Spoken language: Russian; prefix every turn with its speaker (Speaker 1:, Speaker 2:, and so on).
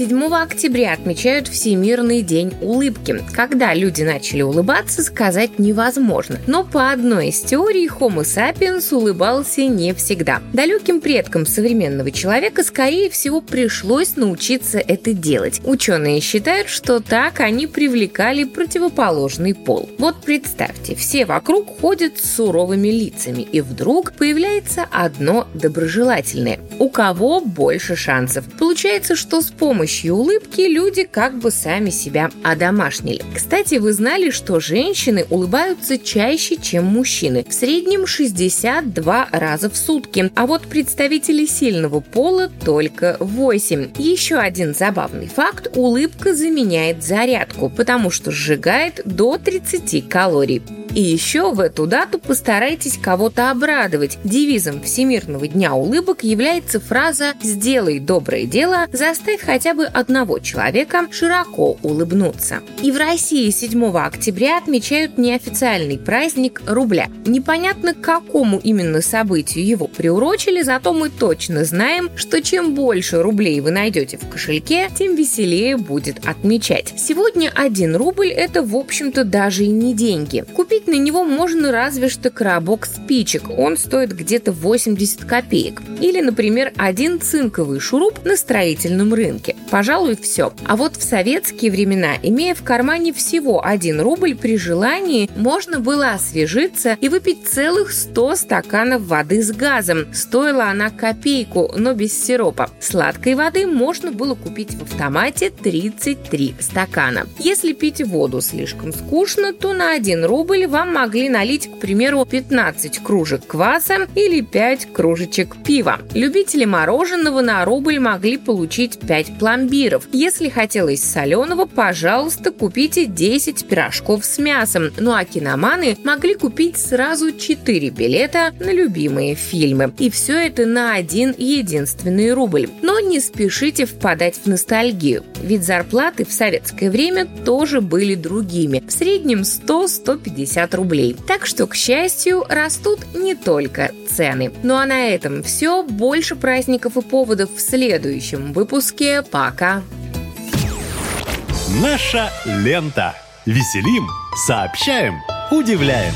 Speaker 1: 7 октября отмечают Всемирный день улыбки. Когда люди начали улыбаться, сказать невозможно. Но по одной из теорий Homo sapiens улыбался не всегда. Далеким предкам современного человека, скорее всего, пришлось научиться это делать. Ученые считают, что так они привлекали противоположный пол. Вот представьте, все вокруг ходят с суровыми лицами, и вдруг появляется одно доброжелательное. У кого больше шансов? Получается, что с помощью помощью улыбки люди как бы сами себя одомашнили. Кстати, вы знали, что женщины улыбаются чаще, чем мужчины. В среднем 62 раза в сутки. А вот представители сильного пола только 8. Еще один забавный факт – улыбка заменяет зарядку, потому что сжигает до 30 калорий. И еще в эту дату постарайтесь кого-то обрадовать. Девизом Всемирного дня улыбок является фраза «Сделай доброе дело, заставь хотя бы одного человека широко улыбнуться». И в России 7 октября отмечают неофициальный праздник рубля. Непонятно, к какому именно событию его приурочили, зато мы точно знаем, что чем больше рублей вы найдете в кошельке, тем веселее будет отмечать. Сегодня один рубль – это, в общем-то, даже и не деньги. Купить Купить на него можно разве что коробок спичек. Он стоит где-то 80 копеек. Или, например, один цинковый шуруп на строительном рынке. Пожалуй, все. А вот в советские времена, имея в кармане всего 1 рубль, при желании можно было освежиться и выпить целых 100 стаканов воды с газом. Стоила она копейку, но без сиропа. Сладкой воды можно было купить в автомате 33 стакана. Если пить воду слишком скучно, то на 1 рубль вам могли налить, к примеру, 15 кружек кваса или 5 кружечек пива. Любители мороженого на рубль могли получить 5 пломбиров. Если хотелось соленого, пожалуйста, купите 10 пирожков с мясом. Ну а киноманы могли купить сразу 4 билета на любимые фильмы. И все это на один единственный рубль. Но не спешите впадать в ностальгию, ведь зарплаты в советское время тоже были другими. В среднем 100-150 50 рублей. Так что, к счастью, растут не только цены. Ну а на этом все. Больше праздников и поводов в следующем выпуске. Пока!
Speaker 2: Наша лента. Веселим, сообщаем, удивляем.